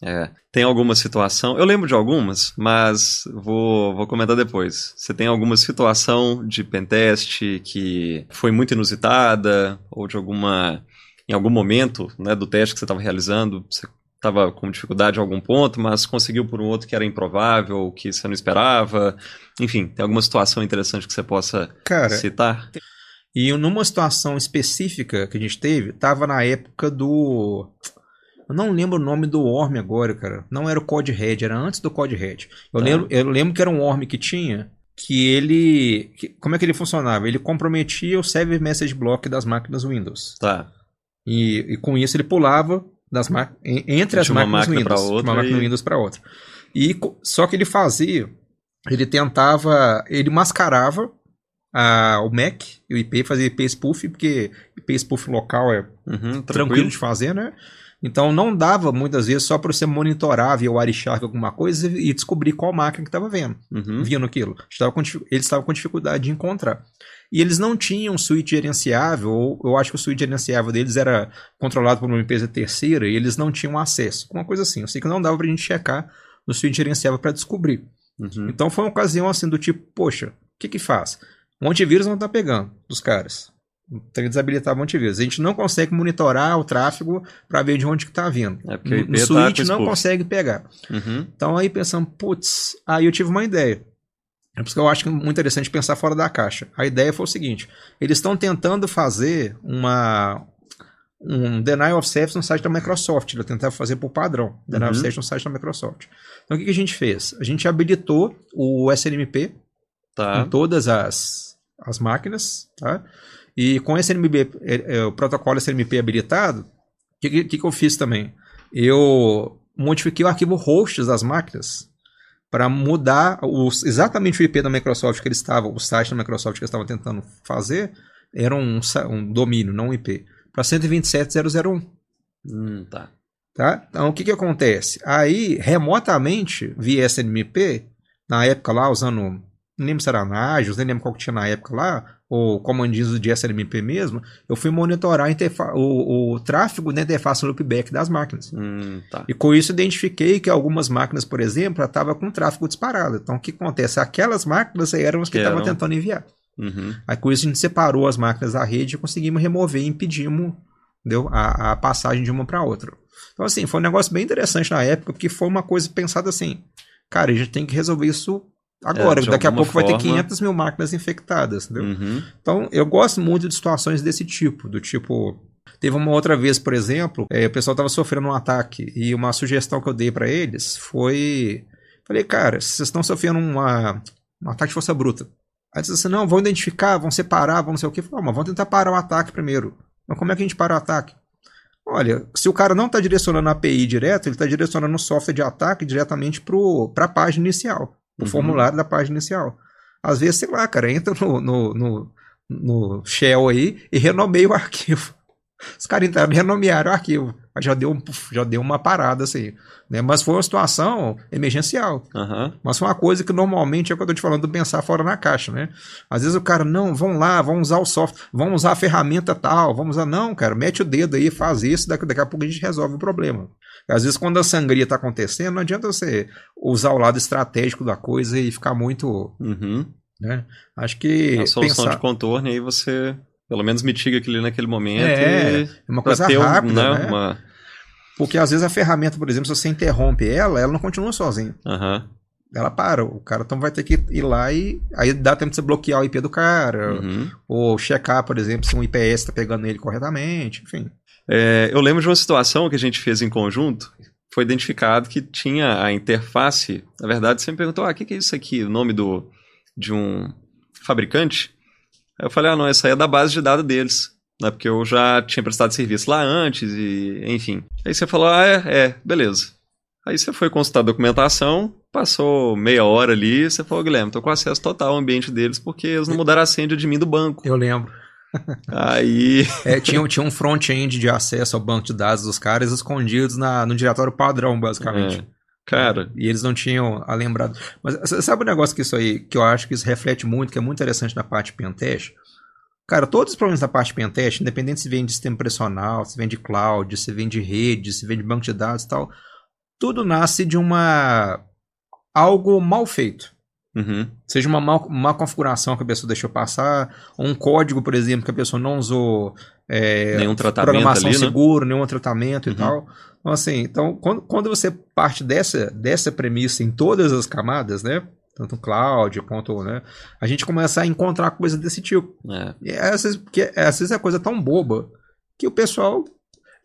Speaker 1: É. Tem alguma situação, eu lembro de algumas, mas vou, vou comentar depois. Você tem alguma situação de pentest que foi muito inusitada, ou de alguma. Em algum momento né, do teste que você estava realizando, você estava com dificuldade em algum ponto, mas conseguiu por um outro que era improvável, que você não esperava. Enfim, tem alguma situação interessante que você possa Cara, citar?
Speaker 2: E numa situação específica que a gente teve, tava na época do. Eu não lembro o nome do Worm agora, cara. Não era o Code Red, era antes do Code Red. Eu, tá. lembro, eu lembro que era um Worm que tinha que ele. Que, como é que ele funcionava? Ele comprometia o Server Message Block das máquinas Windows.
Speaker 1: Tá.
Speaker 2: E, e com isso ele pulava das entre as máquinas máquina Windows.
Speaker 1: Outra
Speaker 2: uma máquina e... Windows para outra. E, só que ele fazia. Ele tentava. Ele mascarava a, o Mac e o IP, fazer IP spoof, porque IP spoof local é uhum, tranquilo. tranquilo. de fazer, né? Então não dava muitas vezes só para você monitorar via Wireshark alguma coisa e descobrir qual máquina que estava vendo, uhum. vendo aquilo. Eles estavam com dificuldade de encontrar. E eles não tinham suíte gerenciável, ou eu acho que o suíte gerenciável deles era controlado por uma empresa terceira e eles não tinham acesso. Uma coisa assim. Eu sei que não dava para a gente checar no suíte gerenciável para descobrir. Uhum. Então foi uma ocasião assim do tipo, poxa, o que que faz? O antivírus não está pegando dos caras. Tem que desabilitar o antivírus. A gente não consegue monitorar o tráfego para ver de onde que está vindo. É porque no, no tá switch não consegue pegar. Uhum. Então aí pensando, putz, aí eu tive uma ideia. É por isso que eu acho que é muito interessante pensar fora da caixa. A ideia foi o seguinte: eles estão tentando fazer uma, um denial of service no site da Microsoft. Eles tentaram fazer por padrão. Denial uhum. of service no site da Microsoft. Então o que, que a gente fez? A gente habilitou o SNMP tá. em todas as, as máquinas, tá? E com esse SNMP, é, é, o protocolo SNMP habilitado, que, que, que eu fiz também? Eu modifiquei o arquivo hosts das máquinas para mudar os, exatamente o IP da Microsoft que eles estavam, o site da Microsoft que eles estavam tentando fazer, era um, um domínio, não um IP, para 127.001.
Speaker 1: Hum, tá.
Speaker 2: Tá? Então, o que, que acontece? Aí, remotamente, via SNMP, na época lá, usando não lembro se era Nagios, nem lembro qual que tinha na época lá, ou comandinhos de SLMP mesmo, eu fui monitorar o, o, tráfego da interface loopback das máquinas.
Speaker 1: Hum, tá.
Speaker 2: E com isso identifiquei que algumas máquinas, por exemplo, estavam com tráfego disparado. Então o que acontece? Aquelas máquinas eram as que estavam tentando enviar.
Speaker 1: Uhum.
Speaker 2: Aí com isso a gente separou as máquinas da rede e conseguimos remover e impedimos entendeu? A, a passagem de uma para outra. Então assim, foi um negócio bem interessante na época, porque foi uma coisa pensada assim, cara, a gente tem que resolver isso Agora, é, daqui a pouco forma... vai ter 500 mil máquinas infectadas, entendeu?
Speaker 1: Uhum.
Speaker 2: Então, eu gosto muito de situações desse tipo, do tipo... Teve uma outra vez, por exemplo, é, o pessoal estava sofrendo um ataque e uma sugestão que eu dei para eles foi... Falei, cara, vocês estão sofrendo uma, um ataque de força bruta. Aí disse assim, não, vão identificar, vão separar, vão não sei o quê. Falei, mas vamos tentar parar o ataque primeiro. Mas como é que a gente para o ataque? Olha, se o cara não está direcionando a API direto, ele está direcionando o software de ataque diretamente para a página inicial o uhum. formulário da página inicial. Às vezes, sei lá, cara, entra no, no, no, no Shell aí e renomeia o arquivo. [LAUGHS] Os caras entraram e renomearam o arquivo. Já deu, já deu uma parada assim. Né? Mas foi uma situação emergencial.
Speaker 1: Uhum.
Speaker 2: Mas foi uma coisa que normalmente é o que eu estou te falando, do pensar fora na caixa. Né? Às vezes o cara, não, vão lá, vão usar o software, vão usar a ferramenta tal, vamos usar. Não, cara, mete o dedo aí, faz isso, daqui, daqui a pouco a gente resolve o problema. Às vezes, quando a sangria está acontecendo, não adianta você usar o lado estratégico da coisa e ficar muito.
Speaker 1: Uhum.
Speaker 2: Né? Acho que.
Speaker 1: A solução pensar... de contorno aí você pelo menos mitiga aquilo naquele momento.
Speaker 2: É,
Speaker 1: é
Speaker 2: uma coisa rápida, um, né? né? Uma... Porque às vezes a ferramenta, por exemplo, se você interrompe ela, ela não continua sozinha.
Speaker 1: Uhum.
Speaker 2: Ela para, o cara então vai ter que ir lá e aí dá tempo de você bloquear o IP do cara,
Speaker 1: uhum.
Speaker 2: ou checar, por exemplo, se um IPS está pegando ele corretamente, enfim.
Speaker 1: É, eu lembro de uma situação que a gente fez em conjunto. Foi identificado que tinha a interface. Na verdade, você me perguntou: ah, o que, que é isso aqui? O nome do, de um fabricante? Aí eu falei: ah, não, essa aí é da base de dados deles. Né, porque eu já tinha prestado serviço lá antes, e enfim. Aí você falou: ah, é, é, beleza. Aí você foi consultar a documentação, passou meia hora ali, você falou, Guilherme, tô com acesso total ao ambiente deles porque eles não mudaram a senha de mim do banco.
Speaker 2: Eu lembro.
Speaker 1: Aí.
Speaker 2: É, tinha, tinha um front-end de acesso ao banco de dados dos caras escondidos na, no diretório padrão, basicamente. É.
Speaker 1: Cara.
Speaker 2: E eles não tinham a lembrado. Mas sabe um negócio que isso aí, que eu acho que isso reflete muito, que é muito interessante na parte pentest? Cara, todos os problemas da parte pentest, independente se vem de sistema operacional, se vem de cloud, se vem de rede, se vem de banco de dados e tal, tudo nasce de uma. algo mal feito.
Speaker 1: Uhum.
Speaker 2: Seja uma má, má, configuração que a pessoa deixou passar, ou um código, por exemplo, que a pessoa não usou é,
Speaker 1: nenhum tratamento
Speaker 2: programação
Speaker 1: ali,
Speaker 2: né? seguro, nenhum tratamento uhum. e tal. Então, assim, então, quando, quando você parte dessa, dessa premissa em todas as camadas, né? Tanto cloud quanto, né? A gente começa a encontrar coisas desse tipo.
Speaker 1: É.
Speaker 2: E às vezes, porque, às vezes é coisa tão boba que o pessoal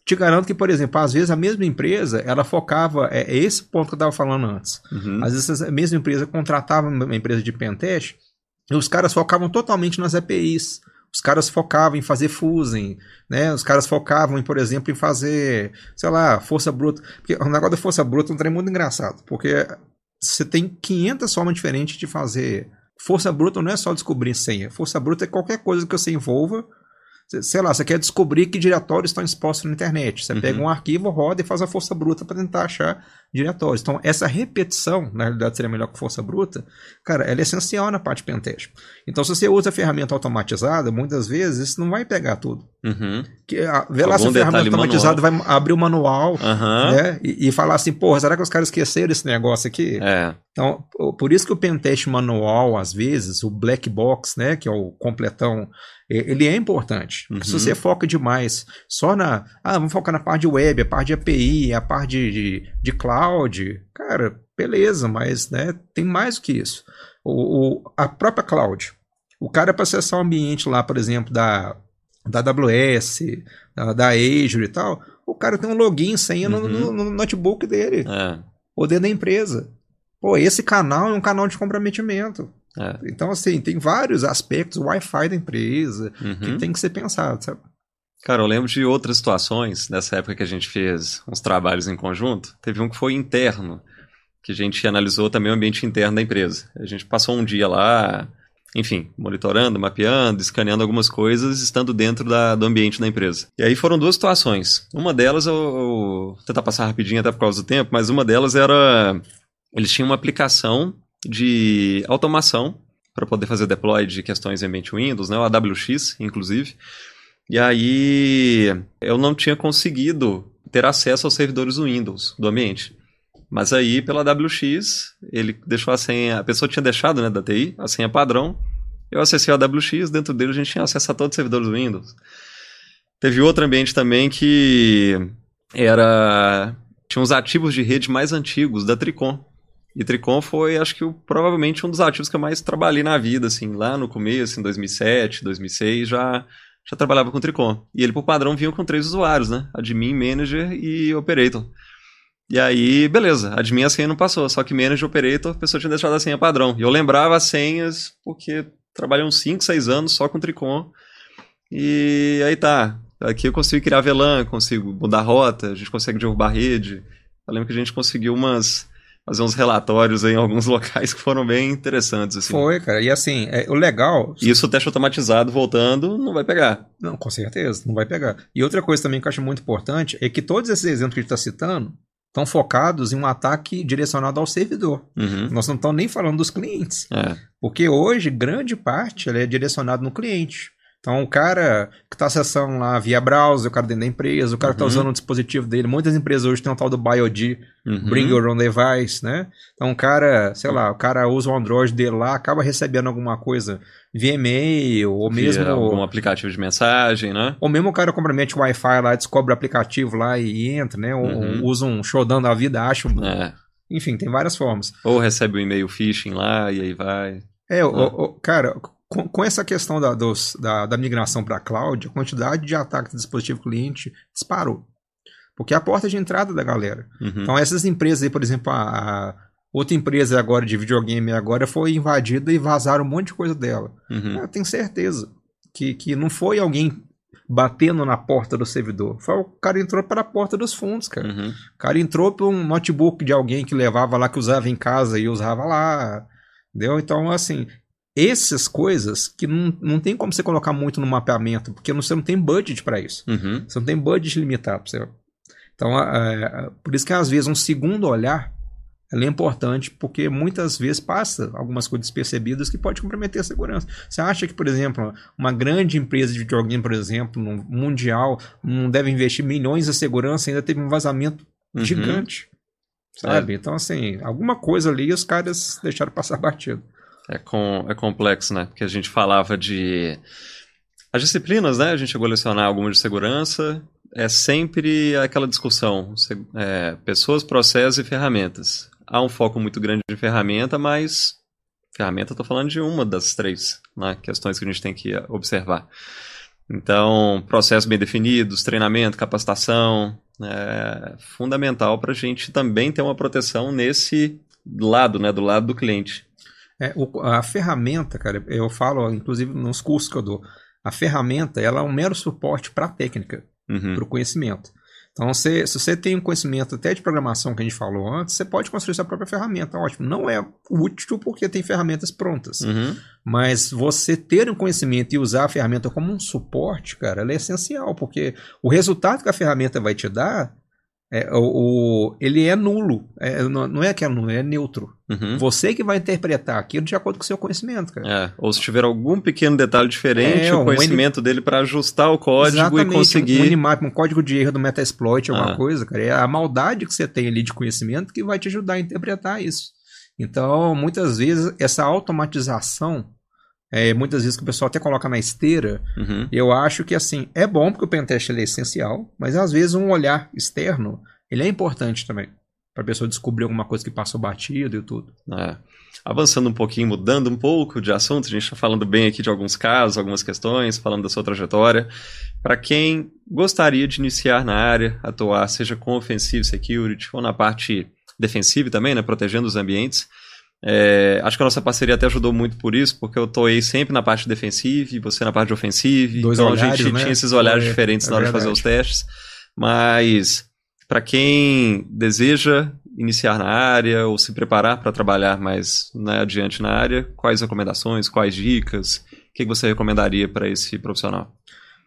Speaker 2: te garanto que, por exemplo, às vezes a mesma empresa, ela focava, é, é esse ponto que eu estava falando antes.
Speaker 1: Uhum.
Speaker 2: Às vezes a mesma empresa contratava uma empresa de pentest e os caras focavam totalmente nas APIs. Os caras focavam em fazer fusing, né? Os caras focavam, em, por exemplo, em fazer, sei lá, força bruta. Porque o negócio da força bruta é um trem muito engraçado, porque você tem 500 formas diferentes de fazer. Força bruta não é só descobrir senha. Força bruta é qualquer coisa que você envolva sei lá, você quer descobrir que diretórios estão expostos na internet. Você uhum. pega um arquivo, roda e faz a força bruta para tentar achar diretórios. Então, essa repetição, na realidade, seria melhor que força bruta, cara, ela é essencial na parte pentest. Então, se você usa a ferramenta automatizada, muitas vezes isso não vai pegar tudo.
Speaker 1: Uhum.
Speaker 2: Que, a, vê lá se a ferramenta automatizada vai abrir o manual
Speaker 1: uhum.
Speaker 2: né, e, e, falar assim, porra, será que os caras esqueceram esse negócio aqui?
Speaker 1: É.
Speaker 2: Então, por isso que o pentest manual, às vezes, o black box, né, que é o completão ele é importante. Uhum. Se você foca demais só na. Ah, vamos focar na parte de web, a parte de API, a parte de, de, de cloud. Cara, beleza, mas né, tem mais do que isso. O, o a própria cloud. O cara, para acessar o ambiente lá, por exemplo, da, da AWS, da, da Azure e tal, o cara tem um login senha uhum. no, no, notebook dele.
Speaker 1: É.
Speaker 2: Ou dentro da empresa. Pô, esse canal é um canal de comprometimento.
Speaker 1: É.
Speaker 2: Então, assim, tem vários aspectos, o Wi-Fi da empresa,
Speaker 1: uhum.
Speaker 2: que tem que ser pensado, sabe?
Speaker 1: Cara, eu lembro de outras situações, nessa época que a gente fez uns trabalhos em conjunto. Teve um que foi interno, que a gente analisou também o ambiente interno da empresa. A gente passou um dia lá, enfim, monitorando, mapeando, escaneando algumas coisas, estando dentro da, do ambiente da empresa. E aí foram duas situações. Uma delas, eu, eu vou tentar passar rapidinho até por causa do tempo, mas uma delas era. Eles tinham uma aplicação de automação para poder fazer deploy de questões em ambiente Windows, né, o AWX, inclusive. E aí eu não tinha conseguido ter acesso aos servidores do Windows do ambiente. Mas aí, pela WX, ele deixou a senha. A pessoa tinha deixado, né, da TI, a senha padrão. Eu acessei a WX, dentro dele a gente tinha acesso a todos os servidores do Windows. Teve outro ambiente também que era. Tinha uns ativos de rede mais antigos da Tricom. E Tricom foi, acho que, provavelmente um dos ativos que eu mais trabalhei na vida, assim, lá no começo, em 2007, 2006, já, já trabalhava com Tricom. E ele, por padrão, vinha com três usuários, né? Admin, Manager e Operator. E aí, beleza, admin a senha não passou, só que manager operator, a pessoa tinha deixado a senha padrão. E eu lembrava as senhas, porque trabalhei uns 5, 6 anos só com Tricom. E aí tá, aqui eu consigo criar VLAN, consigo mudar rota, a gente consegue derrubar rede. Eu lembro que a gente conseguiu umas fazer uns relatórios em alguns [LAUGHS] locais que foram bem interessantes. Assim.
Speaker 2: Foi, cara. E assim, é, o legal.
Speaker 1: Isso o teste automatizado voltando não vai pegar.
Speaker 2: Não, com certeza, não vai pegar. E outra coisa também que eu acho muito importante é que todos esses exemplos que a gente está citando estão focados em um ataque direcionado ao servidor. Uhum. Nós não estamos nem falando dos clientes. É. Porque hoje, grande parte é direcionado no cliente. Então, o cara que está acessando lá via browser, o cara dentro da empresa, o cara tá uhum. que está usando o dispositivo dele. Muitas empresas hoje têm um tal do BioD, uhum. Bring Your Own Device, né? Então, o cara, sei lá, o cara usa o Android dele lá, acaba recebendo alguma coisa via e-mail, ou via mesmo...
Speaker 1: algum aplicativo de mensagem, né?
Speaker 2: Ou mesmo o cara compromete o Wi-Fi lá, descobre o aplicativo lá e entra, né? Ou, uhum. usa um showdown da vida, acha... É. Enfim, tem várias formas.
Speaker 1: Ou recebe o um e-mail phishing lá e aí vai...
Speaker 2: É, o, o, cara, com, com essa questão da, dos, da, da migração para a cloud, a quantidade de ataques de dispositivo cliente disparou. Porque é a porta de entrada da galera. Uhum. Então, essas empresas aí, por exemplo, a, a, outra empresa agora de videogame agora foi invadida e vazaram um monte de coisa dela. Uhum. Eu tenho certeza que, que não foi alguém batendo na porta do servidor. Foi o cara entrou para a porta dos fundos, cara. Uhum. O cara entrou para um notebook de alguém que levava lá, que usava em casa e usava lá. Entendeu? Então, assim, essas coisas que não, não tem como você colocar muito no mapeamento, porque você não tem budget para isso. Uhum. Você não tem budget limitado. Você... Então, é, por isso que às vezes um segundo olhar é importante, porque muitas vezes passa algumas coisas percebidas que pode comprometer a segurança. Você acha que, por exemplo, uma grande empresa de videogame, por exemplo, no mundial, não deve investir milhões na segurança, ainda teve um vazamento uhum. gigante. Sabe? É. Então, assim, alguma coisa ali os caras deixaram passar batido.
Speaker 1: É, com, é complexo, né? Porque a gente falava de. As disciplinas, né? A gente chegou a lecionar algumas de segurança. É sempre aquela discussão: é, pessoas, processos e ferramentas. Há um foco muito grande em ferramenta, mas ferramenta, estou falando de uma das três né, questões que a gente tem que observar. Então, processos bem definidos, treinamento, capacitação, é fundamental para a gente também ter uma proteção nesse lado, né, do lado do cliente.
Speaker 2: É, o, a ferramenta, cara, eu falo, inclusive nos cursos que eu dou, a ferramenta ela é um mero suporte para a técnica, uhum. para o conhecimento. Então, se, se você tem um conhecimento até de programação que a gente falou antes, você pode construir sua própria ferramenta. Ótimo. Não é útil porque tem ferramentas prontas. Uhum. Mas você ter um conhecimento e usar a ferramenta como um suporte, cara, ela é essencial. Porque o resultado que a ferramenta vai te dar é, o, o, ele é nulo. É, não, não, é que é nulo, é neutro. Uhum. Você que vai interpretar aquilo de acordo com o seu conhecimento, cara.
Speaker 1: É, ou se tiver algum pequeno detalhe diferente, é, o conhecimento dele para ajustar o código Exatamente, e conseguir.
Speaker 2: Um, um um código de erro do Metasploit, alguma ah. coisa, cara. É a maldade que você tem ali de conhecimento que vai te ajudar a interpretar isso. Então, muitas vezes, essa automatização é, muitas vezes que o pessoal até coloca na esteira, uhum. eu acho que assim, é bom porque o pentest é essencial, mas às vezes um olhar externo, ele é importante também, para a pessoa descobrir alguma coisa que passou batido e tudo.
Speaker 1: É. Avançando um pouquinho, mudando um pouco de assunto, a gente está falando bem aqui de alguns casos, algumas questões, falando da sua trajetória. Para quem gostaria de iniciar na área, atuar, seja com offensive security ou na parte defensiva também, né, protegendo os ambientes, É, acho que a nossa parceria até ajudou muito por isso, porque eu aí sempre na parte defensiva e você na parte ofensiva. Dois então olhares, a gente né? tinha esses olhares é, diferentes é na hora verdade. de fazer os testes. Mas para quem deseja iniciar na área ou se preparar para trabalhar mais né, adiante na área, quais recomendações, quais dicas, o que você recomendaria para esse profissional?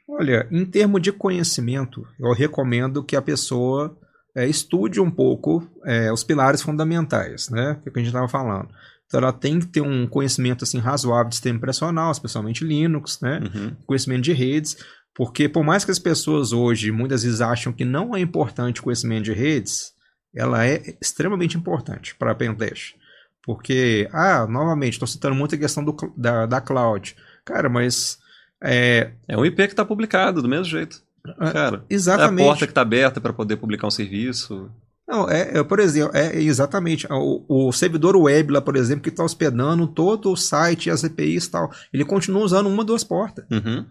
Speaker 2: Olha, em termos de conhecimento, eu recomendo que a pessoa é, estude um pouco é, os pilares fundamentais, né? Que, é que a gente estava falando. Então ela tem que ter um conhecimento assim razoável de sistema operacional, especialmente Linux, né? Uhum. Conhecimento de redes, porque por mais que as pessoas hoje muitas vezes acham que não é importante conhecimento de redes, ela é extremamente importante para a pentest. Porque, ah, novamente, estou citando muito a questão do, da, da cloud. Cara, mas.
Speaker 1: É, é um IP que está publicado do mesmo jeito. É, Cara,
Speaker 2: exatamente.
Speaker 1: É a porta que está aberta para poder publicar um serviço.
Speaker 2: Não, é, é, por exemplo, é exatamente. O, o servidor web lá, por exemplo, que está hospedando todo o site e as APIs e tal, ele continua usando uma ou duas portas. Uhum.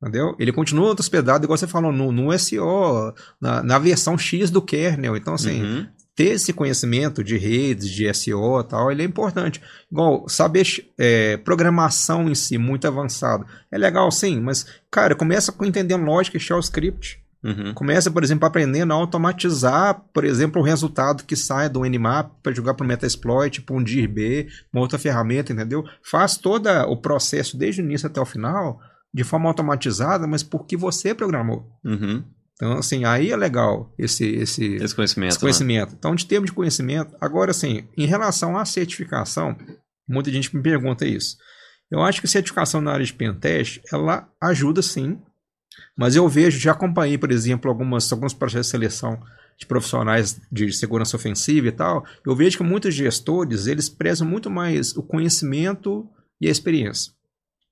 Speaker 2: Entendeu? Ele continua hospedado, igual você falou, no, no SO, na, na versão X do kernel. Então, assim, uhum. Ter esse conhecimento de redes, de SO e tal, ele é importante. Igual, saber é, programação em si, muito avançado. É legal, sim, mas, cara, começa com entendendo lógica e shell script. Uhum. Começa, por exemplo, aprendendo a automatizar, por exemplo, o resultado que sai do Nmap para jogar para o Metasploit, para um DIRB, uma outra ferramenta, entendeu? Faz todo o processo desde o início até o final de forma automatizada, mas porque você programou. Uhum. Então, assim, aí é legal esse, esse,
Speaker 1: esse conhecimento. Esse
Speaker 2: conhecimento. Né? Então, de termos de conhecimento, agora, assim, em relação à certificação, muita gente me pergunta isso. Eu acho que a certificação na área de pentest, ela ajuda sim, mas eu vejo, já acompanhei, por exemplo, algumas, alguns processos de seleção de profissionais de segurança ofensiva e tal, eu vejo que muitos gestores, eles prezam muito mais o conhecimento e a experiência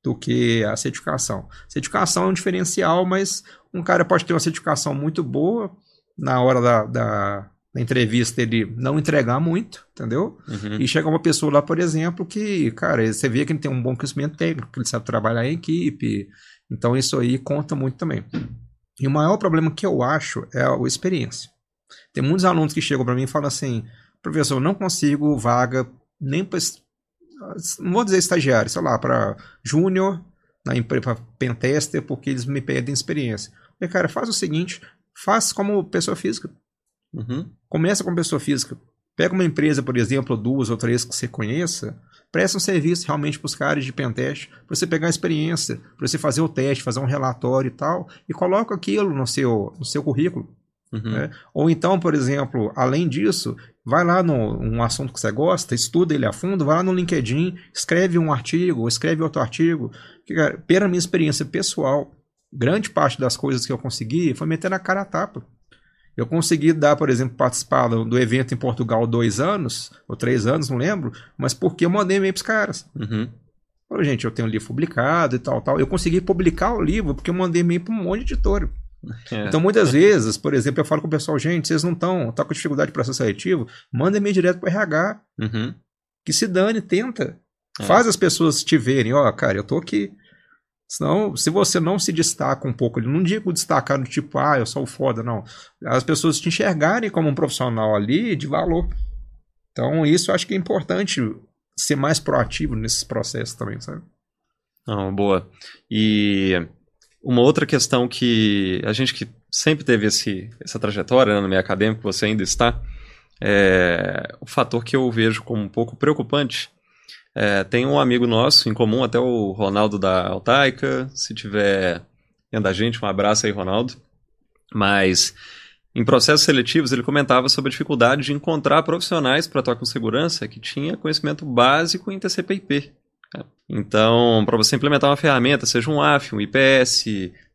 Speaker 2: do que a certificação. Certificação é um diferencial, mas um cara pode ter uma certificação muito boa na hora da, da, da entrevista ele não entregar muito, entendeu? Uhum. E chega uma pessoa lá, por exemplo, que, cara, você vê que ele tem um bom conhecimento técnico, que ele sabe trabalhar em equipe. Então isso aí conta muito também. E o maior problema que eu acho é a experiência. Tem muitos alunos que chegam para mim e falam assim: professor, eu não consigo vaga nem para não vou dizer estagiário, sei lá, para júnior, na empresa pentester, porque eles me pedem experiência. E, cara, faz o seguinte, faz como pessoa física. Uhum. Começa como pessoa física. Pega uma empresa, por exemplo, duas ou três que você conheça, presta um serviço realmente para os caras de pentest, para você pegar a experiência, para você fazer o teste, fazer um relatório e tal, e coloca aquilo no seu, no seu currículo. Uhum. Né? Ou então, por exemplo, além disso, vai lá no um assunto que você gosta, estuda ele a fundo, vai lá no LinkedIn, escreve um artigo, escreve outro artigo. Que, cara, pela minha experiência pessoal, grande parte das coisas que eu consegui foi meter na cara a tapa. Eu consegui dar, por exemplo, participar do evento em Portugal dois anos, ou três anos, não lembro, mas porque eu mandei e-mail para os caras. Uhum. Falei, gente, eu tenho um livro publicado e tal, tal. Eu consegui publicar o livro porque eu mandei e-mail para um monte de editor. É. Então, muitas vezes, por exemplo, eu falo com o pessoal, gente, vocês não estão tá com dificuldade de processo seletivo, manda e-mail direto para o RH. Uhum. Que se dane, tenta. É. Faz as pessoas te verem, ó, oh, cara, eu tô aqui. Senão, se você não se destaca um pouco, não digo destacar no tipo, ah, eu sou foda, não. As pessoas te enxergarem como um profissional ali de valor. Então, isso eu acho que é importante ser mais proativo nesses processos também, sabe?
Speaker 1: Não, boa. E uma outra questão que a gente que sempre teve esse, essa trajetória né, no meio acadêmico, você ainda está, é o fator que eu vejo como um pouco preocupante. É, tem um amigo nosso em comum, até o Ronaldo da Altaica, se tiver vendo a gente, um abraço aí, Ronaldo. Mas em processos seletivos ele comentava sobre a dificuldade de encontrar profissionais para atuar com segurança que tinha conhecimento básico em TCP/IP. Então, para você implementar uma ferramenta, seja um AF, um IPS,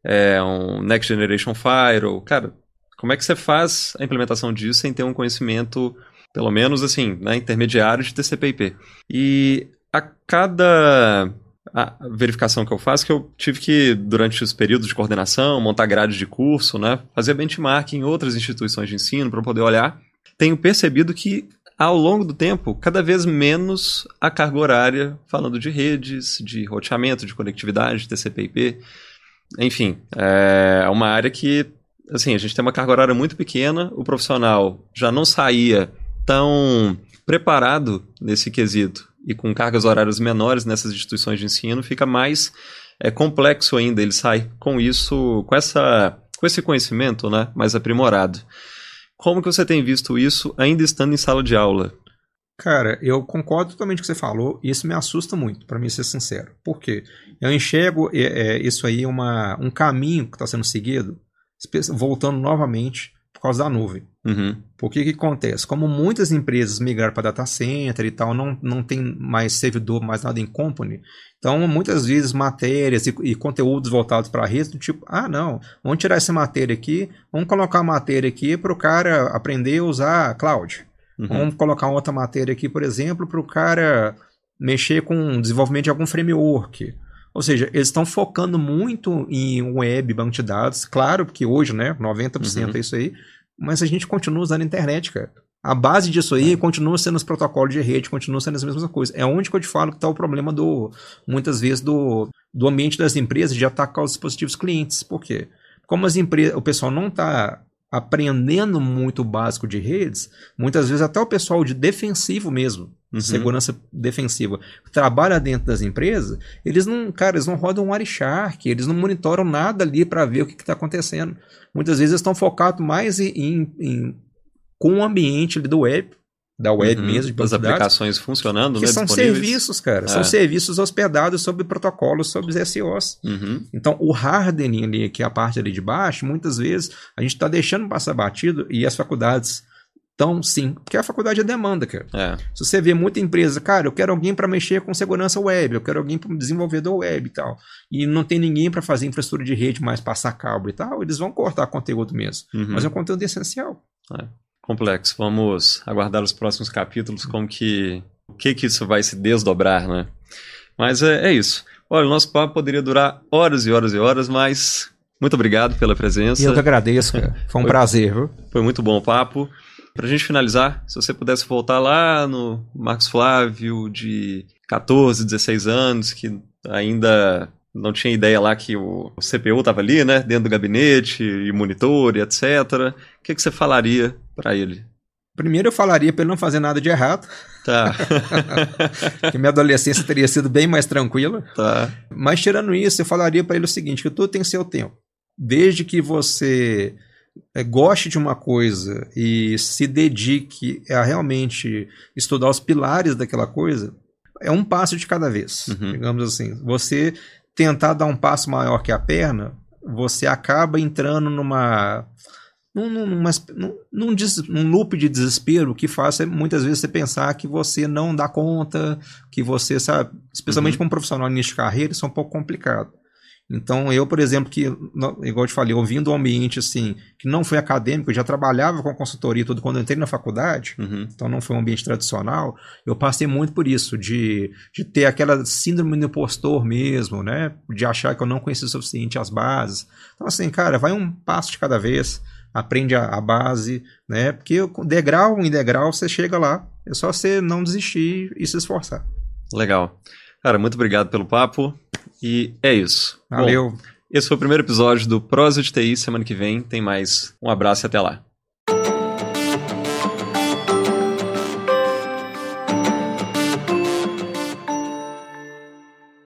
Speaker 1: é, um Next Generation Firewall, cara, como é que você faz a implementação disso sem ter um conhecimento, pelo menos assim, né, intermediário de TCP/IP? E a cada a verificação que eu faço, que eu tive que, durante os períodos de coordenação, montar grades de curso, né, fazer benchmark em outras instituições de ensino para poder olhar, tenho percebido que ao longo do tempo, cada vez menos a carga horária, falando de redes, de roteamento, de conectividade, TCP/IP. Enfim, é uma área que, assim, a gente tem uma carga horária muito pequena, o profissional já não saía tão preparado nesse quesito e com cargas horárias menores nessas instituições de ensino, fica mais é, complexo ainda. Ele sai com isso, com essa, com esse conhecimento, né, mais aprimorado. Como que você tem visto isso ainda estando em sala de aula?
Speaker 2: Cara, eu concordo totalmente com o que você falou e isso me assusta muito, para mim ser sincero. Por quê? Eu enxergo é, é, isso aí uma, um caminho que está sendo seguido, voltando novamente por causa da nuvem.
Speaker 1: Uhum.
Speaker 2: Por que que acontece? Como muitas empresas migraram para data center e tal, não, não tem mais servidor, mais nada em company, então muitas vezes matérias e, e conteúdos voltados para a rede, do tipo, ah não, vamos tirar essa matéria aqui, vamos colocar a matéria aqui para o cara aprender a usar cloud. Uhum. Vamos colocar outra matéria aqui, por exemplo, para o cara mexer com o desenvolvimento de algum framework. Ou seja, eles estão focando muito em web, banco de dados. Claro que hoje, né, 90% uhum. é isso aí. Mas a gente continua usando a internet, cara. A base disso aí continua sendo os protocolos de rede, continua sendo as mesmas coisas. É onde que eu te falo que está o problema do, muitas vezes, do, do ambiente das empresas de atacar os dispositivos clientes. Por quê? Como as empresas, o pessoal não está aprendendo muito o básico de redes, muitas vezes até o pessoal de defensivo mesmo, uhum. segurança defensiva, trabalha dentro das empresas, eles não, cara, eles não rodam um Wireshark, eles não monitoram nada ali para ver o que está acontecendo. Muitas vezes estão focados mais em, em, em com o ambiente do web, da web uhum, mesmo,
Speaker 1: de as aplicações funcionando,
Speaker 2: que
Speaker 1: né,
Speaker 2: são serviços, cara, é. são serviços hospedados sobre protocolos, sobre SOs.
Speaker 1: Uhum.
Speaker 2: Então, o hardening ali, que é a parte ali de baixo, muitas vezes a gente está deixando passar batido e as faculdades estão sim, porque a faculdade é demanda, cara.
Speaker 1: É.
Speaker 2: Se você vê muita empresa, cara, eu quero alguém para mexer com segurança web, eu quero alguém para desenvolvedor web e tal, e não tem ninguém para fazer infraestrutura de rede mais passar cabo e tal, eles vão cortar conteúdo mesmo. Uhum. Mas é um conteúdo essencial.
Speaker 1: É complexo. Vamos aguardar os próximos capítulos, como que o que que isso vai se desdobrar, né? Mas é, é isso. Olha, o nosso papo poderia durar horas e horas e horas, mas muito obrigado pela presença.
Speaker 2: Eu que agradeço, cara. Foi um foi, prazer, viu?
Speaker 1: Foi muito bom o papo. Pra gente finalizar, se você pudesse voltar lá no Marcos Flávio de 14, 16 anos, que ainda não tinha ideia lá que o, CPU estava ali, né, dentro do gabinete, e monitor, e etc. O que, que você falaria para ele?
Speaker 2: Primeiro eu falaria para ele não fazer nada de errado.
Speaker 1: Tá. [LAUGHS]
Speaker 2: que minha adolescência teria sido bem mais tranquila.
Speaker 1: Tá.
Speaker 2: Mas tirando isso, eu falaria para ele o seguinte, que tudo tem seu tempo. Desde que você goste de uma coisa e se dedique a realmente estudar os pilares daquela coisa, é um passo de cada vez, uhum. digamos assim. Você tentar dar um passo maior que a perna, você acaba entrando numa num, numa, num, num, num, loop de desespero que faz muitas vezes você pensar que você não dá conta, que você sabe, especialmente uhum. para um profissional início de carreira, isso é um pouco complicado. Então, eu, por exemplo, que, igual eu te falei, ouvindo um ambiente assim, que não foi acadêmico, eu já trabalhava com consultoria e tudo quando eu entrei na faculdade,
Speaker 1: uhum.
Speaker 2: então não foi um ambiente tradicional, eu passei muito por isso, de, de ter aquela síndrome do impostor mesmo, né? De achar que eu não conhecia o suficiente as bases. Então, assim, cara, vai um passo de cada vez, aprende a, a base, né? Porque degrau em degrau você chega lá, é só você não desistir e se esforçar.
Speaker 1: Legal. Cara, muito obrigado pelo papo. E é isso.
Speaker 2: Valeu. Bom,
Speaker 1: esse foi o primeiro episódio do Prosa de TI. Semana que vem tem mais. Um abraço e até lá.